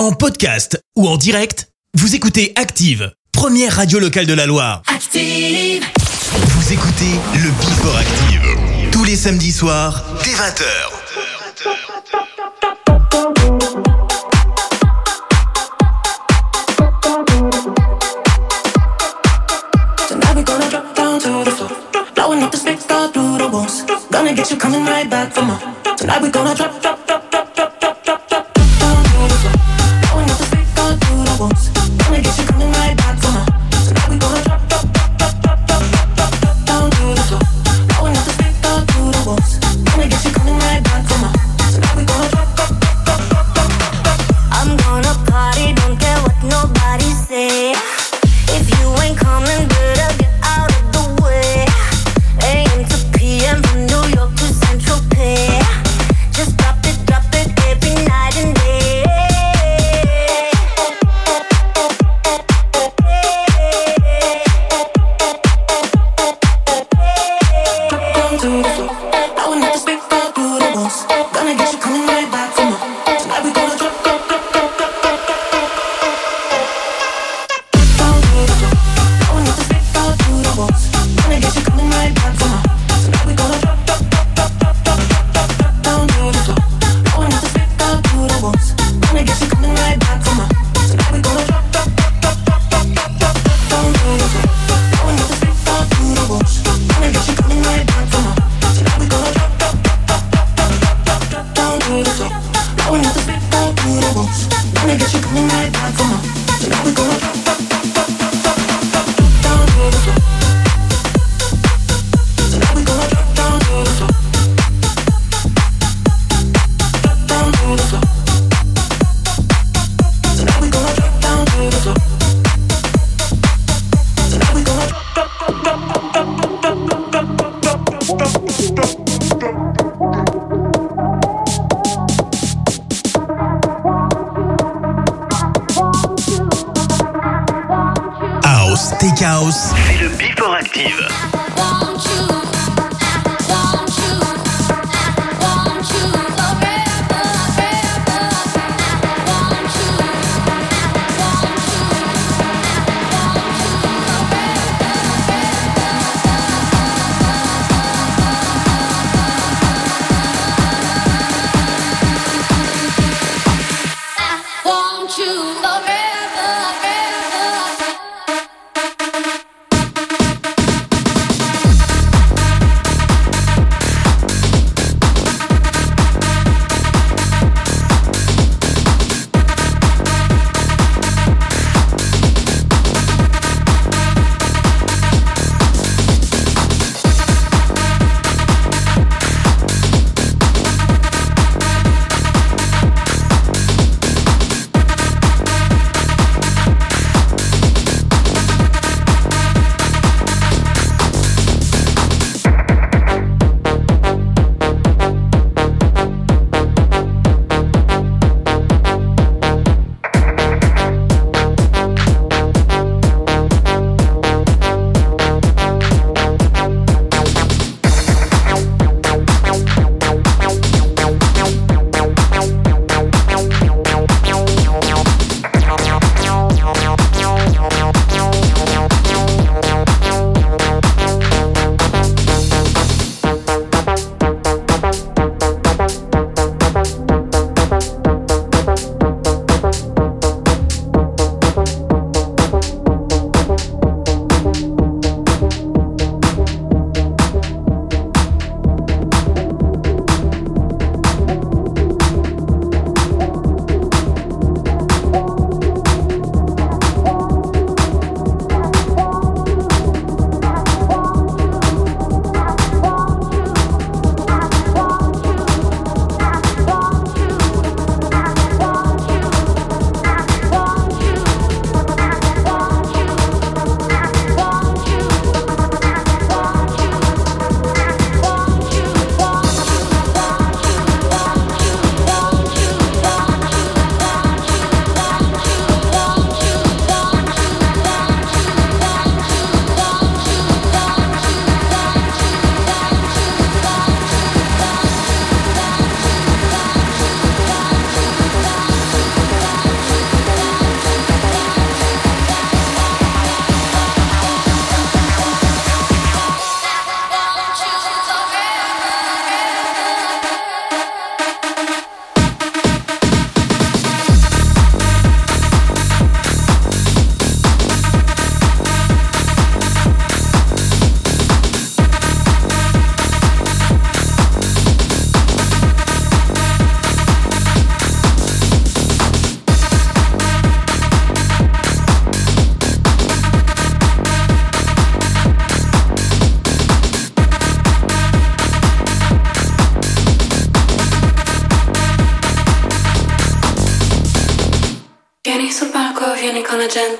En podcast ou en direct, vous écoutez Active, première radio locale de la Loire. Active Vous écoutez le Before Active, tous les samedis soirs, dès 20h. Tonight, we're going to drop Blowing up the space all through the walls. Gonna get you coming right back for more. Tonight we're gonna drop, drop.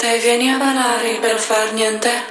Gente, vieni a ballare per far niente.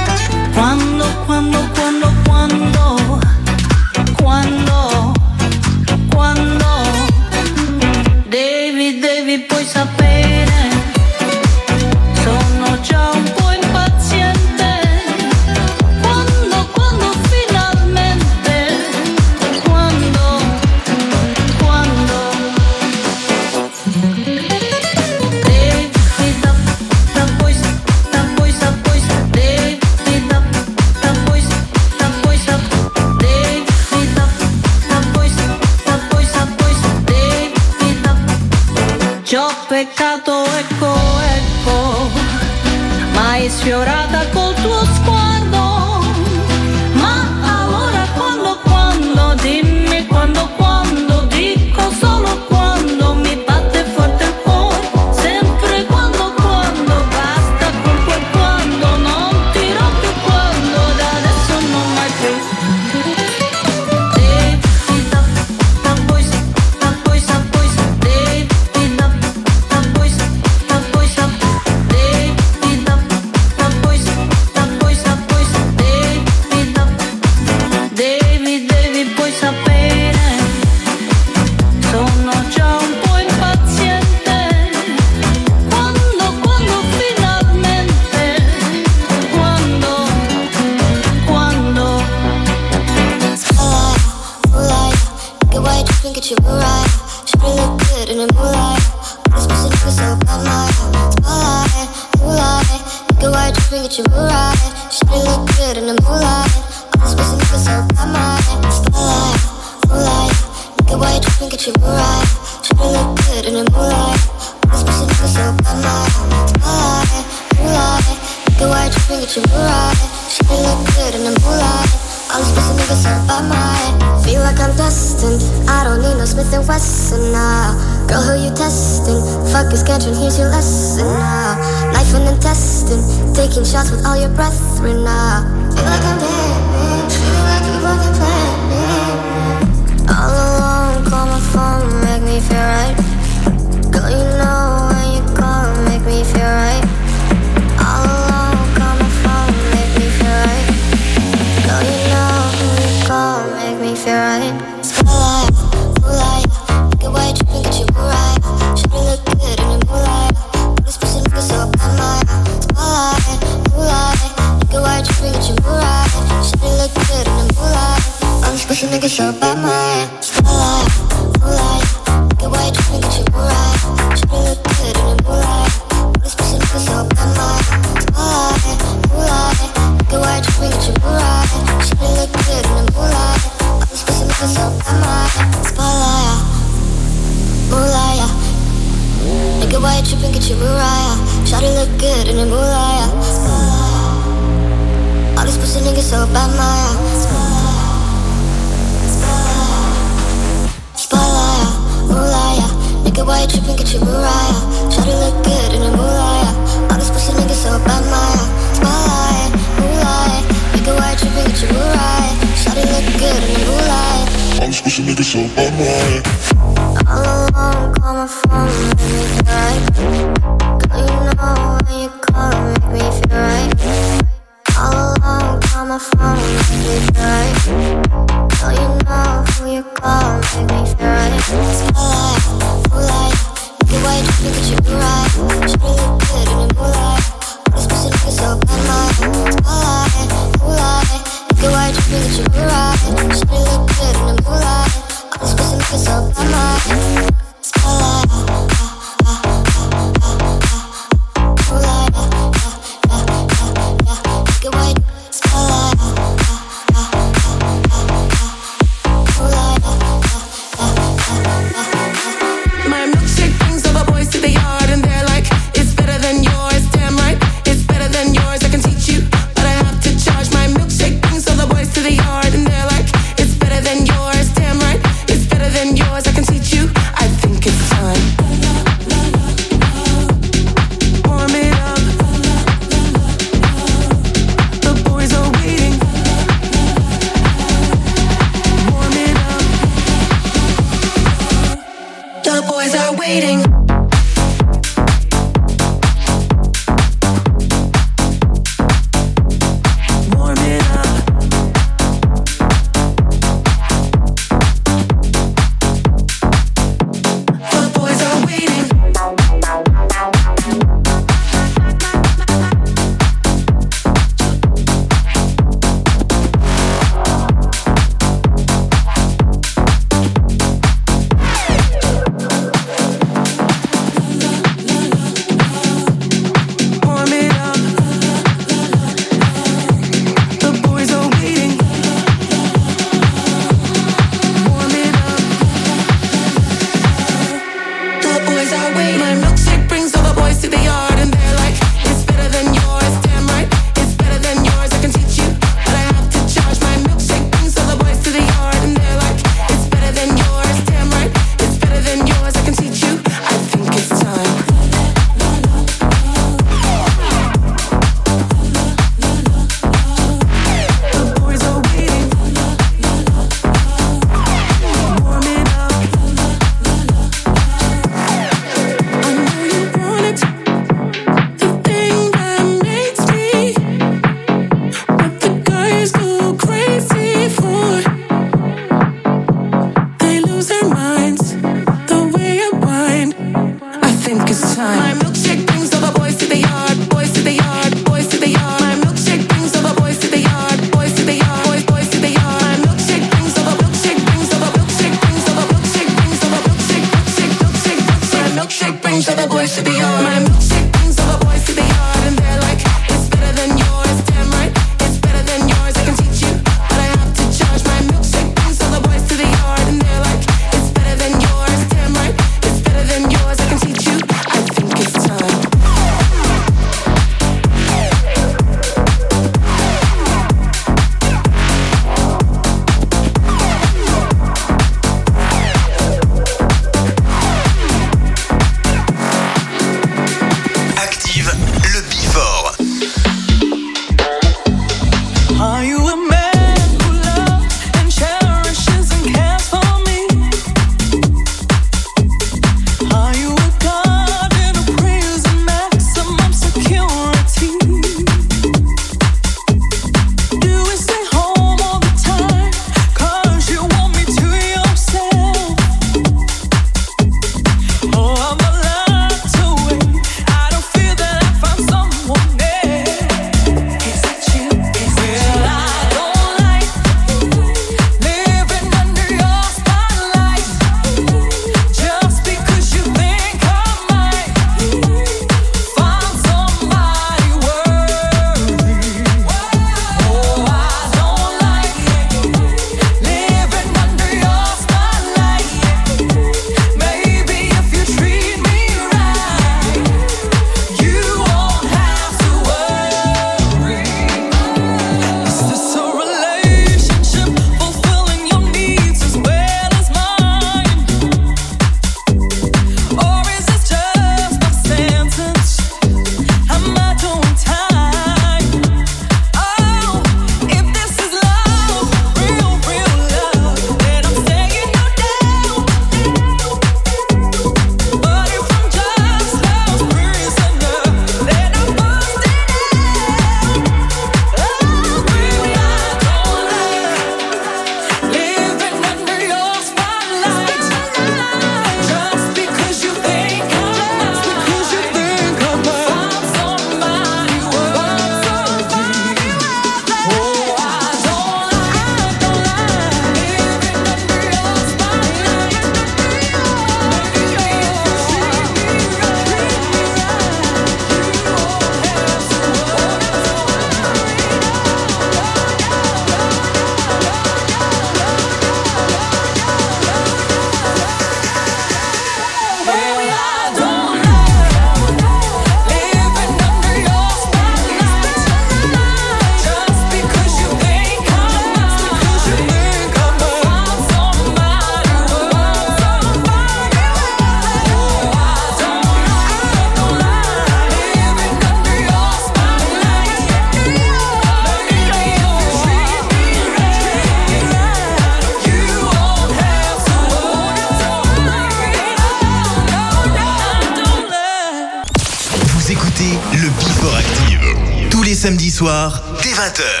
soir, dès 20h.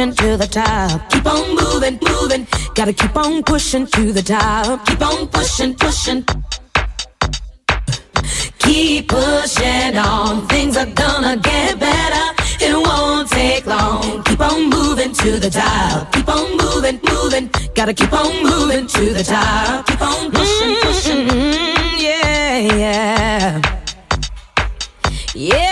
pushing to the top. Keep on moving, moving. Gotta keep on pushing to the top. Keep on pushing, pushing. Keep pushing on. Things are gonna get better. It won't take long. Keep on moving to the top. Keep on moving, moving. Gotta keep on moving to the top. Keep on pushing, pushing. Mm -hmm, yeah, yeah. Yeah.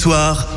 Soir,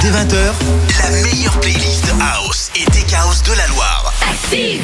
Dès 20h, la meilleure playlist House et Tech House de la Loire. Active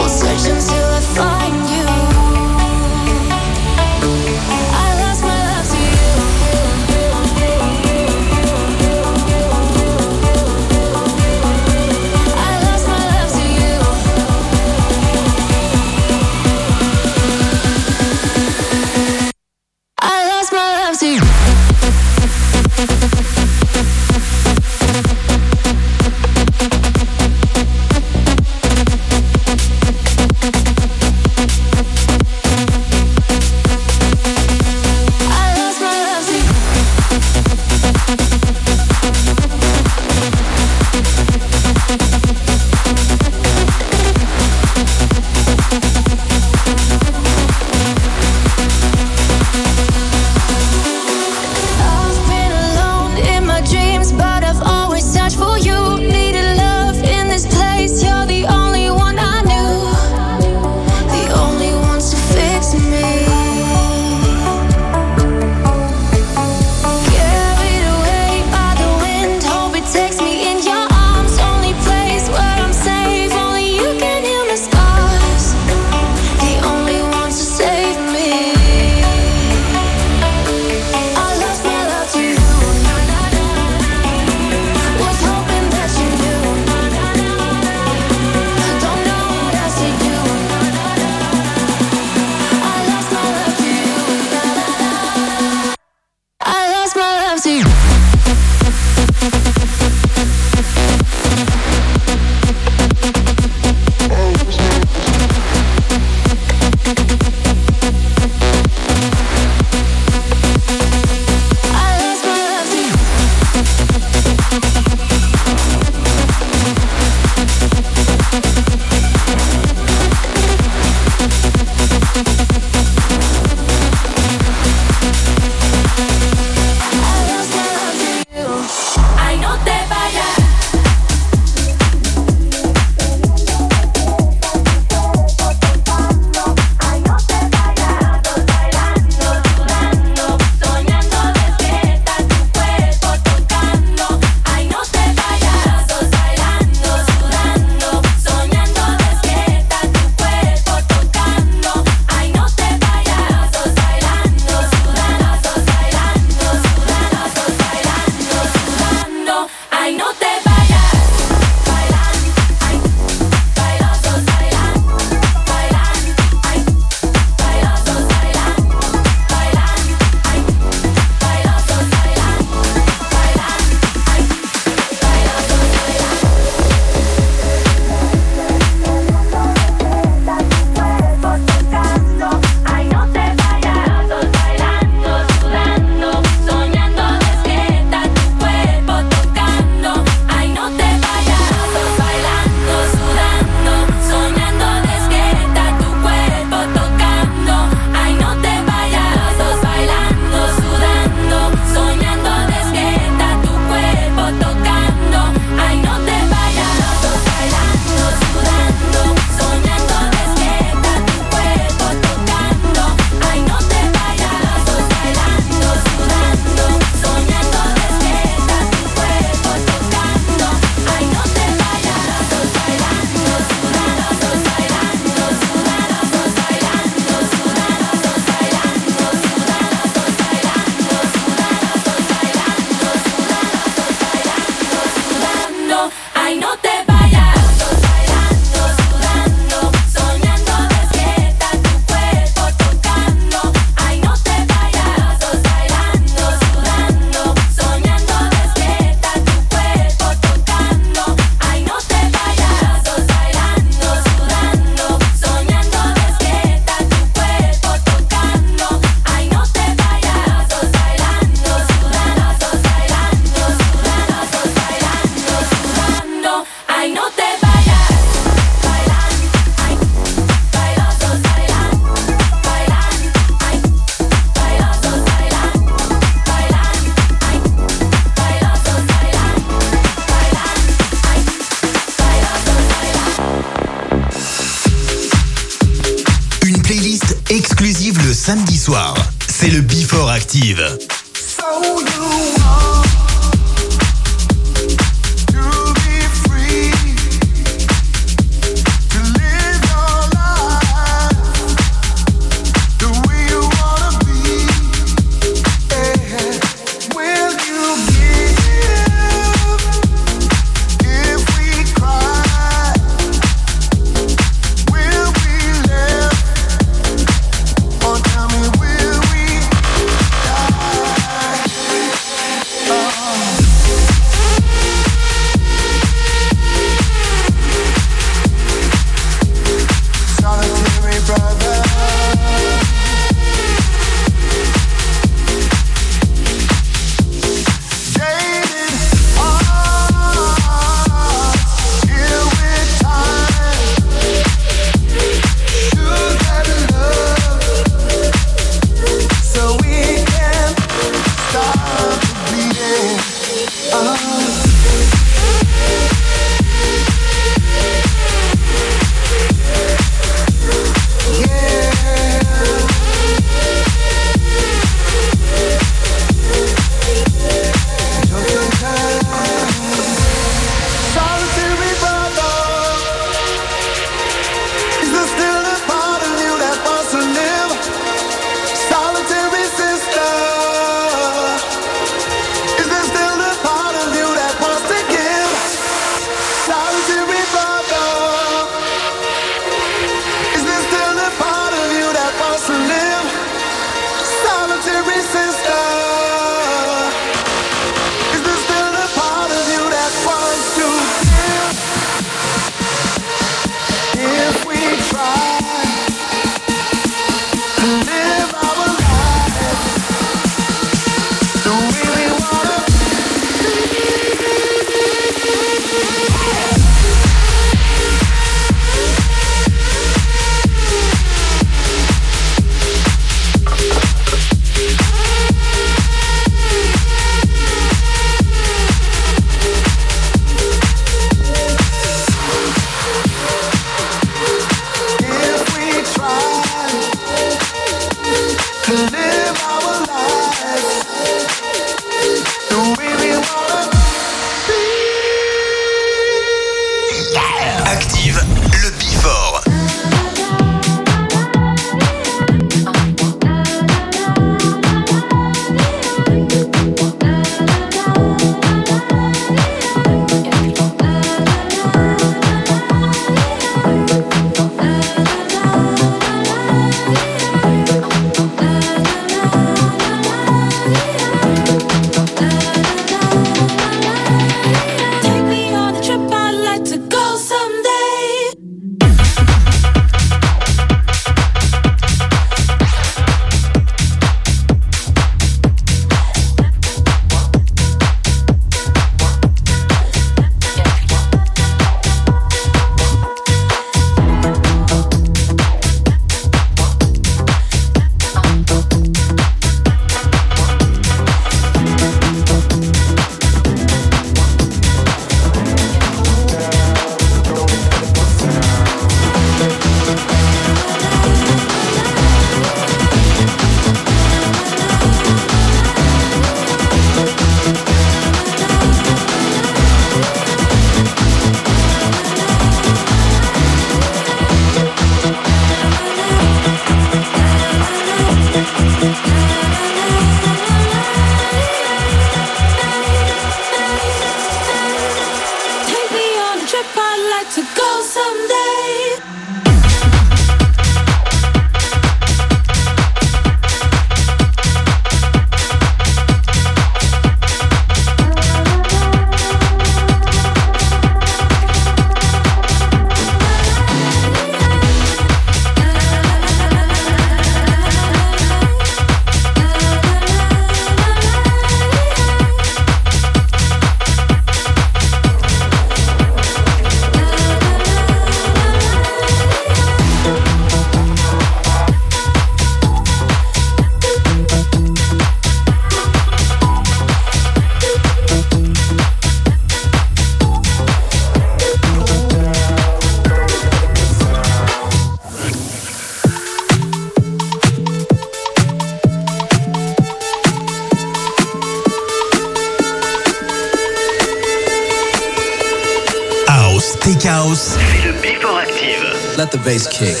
the bass kick.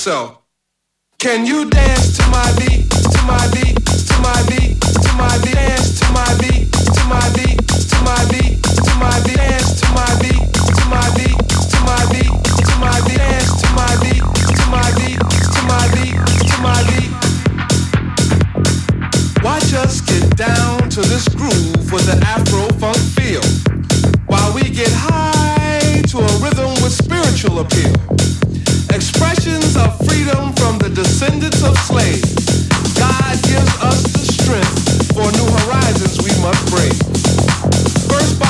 Yourself, can you dance to my beat, to my beat, to my beat, to my beat, dance to my beat, to my beat, to my beat, to my beat, dance to my beat, to my beat, to my beat, to my beat, dance to my beat, to my beat, to my beat, to my beat. Watch us get down to this groove with an Afro funk feel, while we get high to a rhythm with spiritual appeal. Expressions of freedom from the descendants of slaves. God gives us the strength for new horizons we must break. First bondage,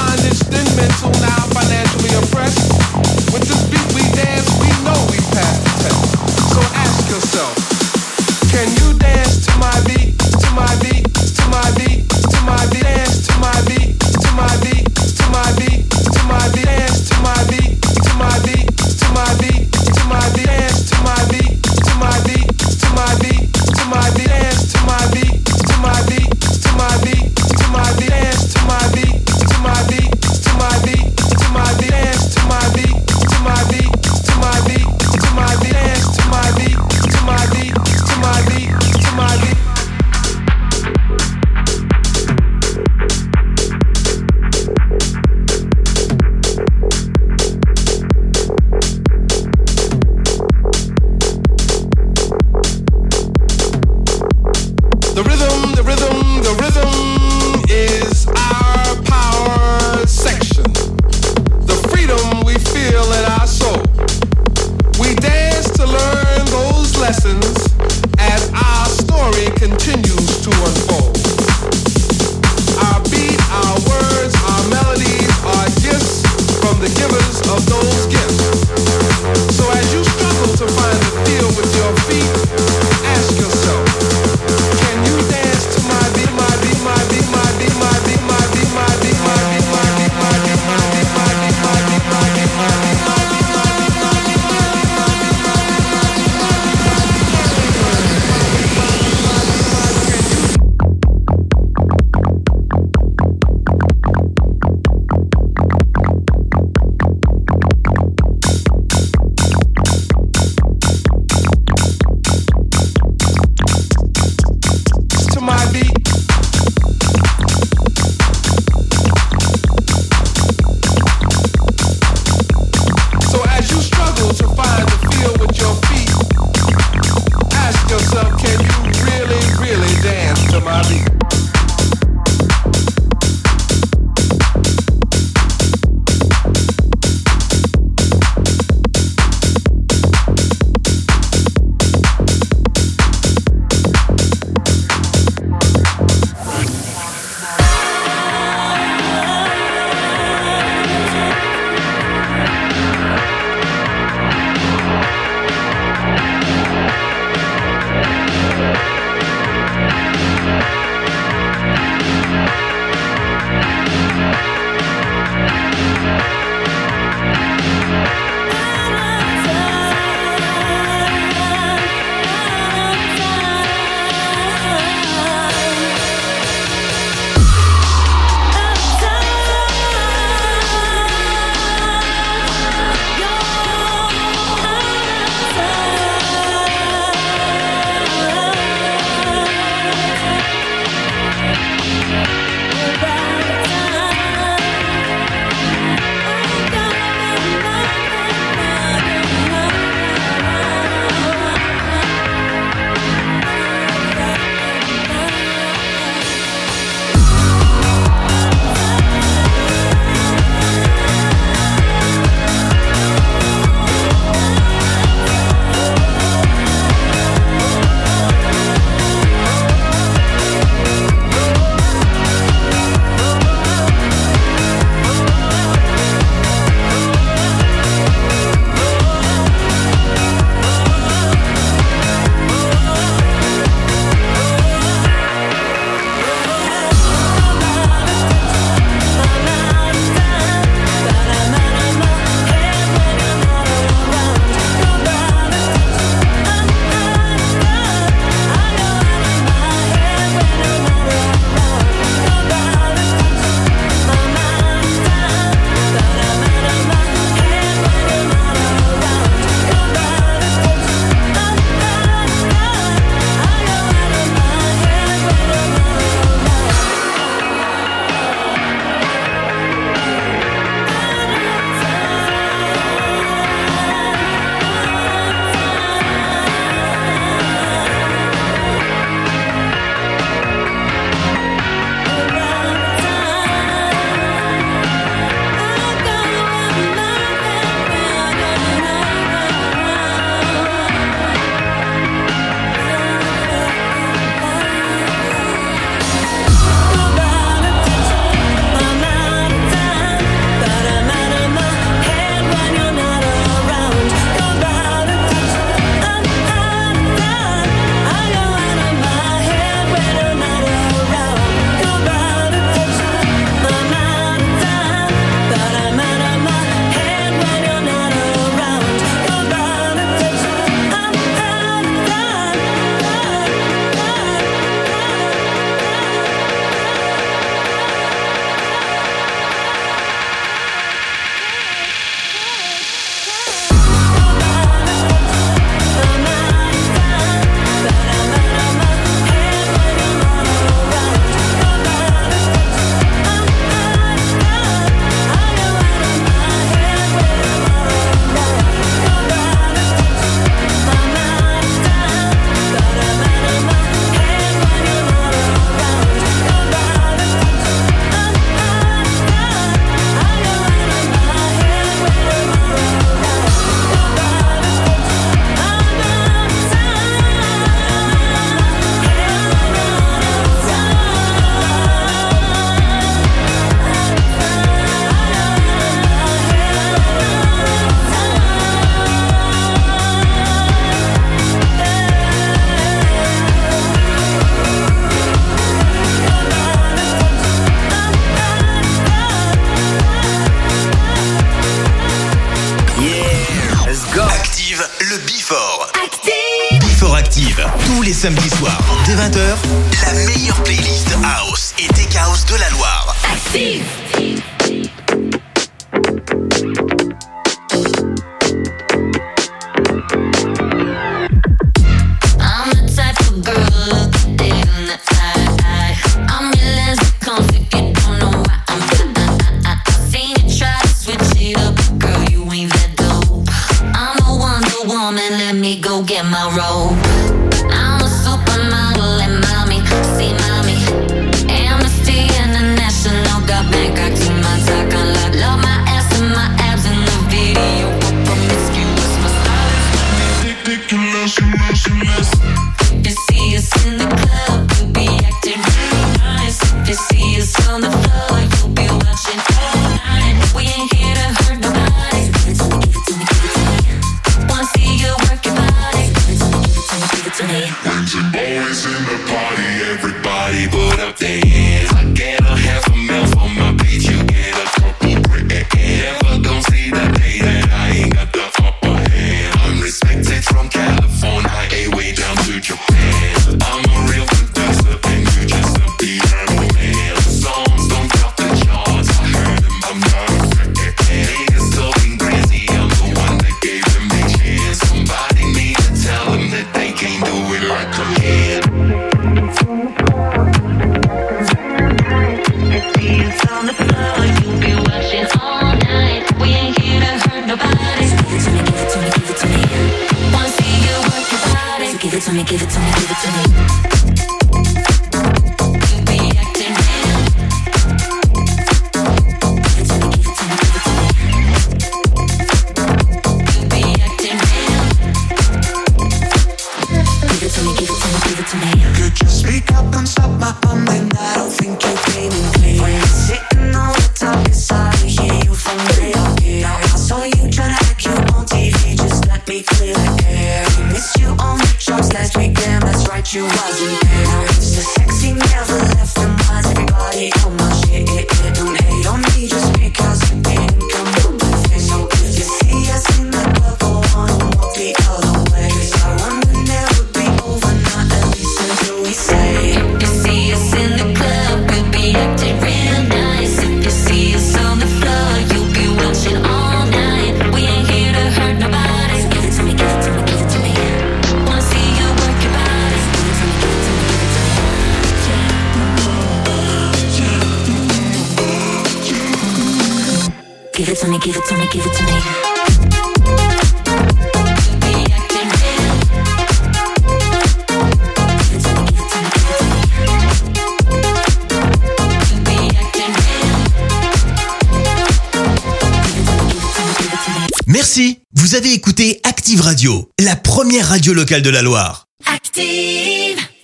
radio local de la Loire.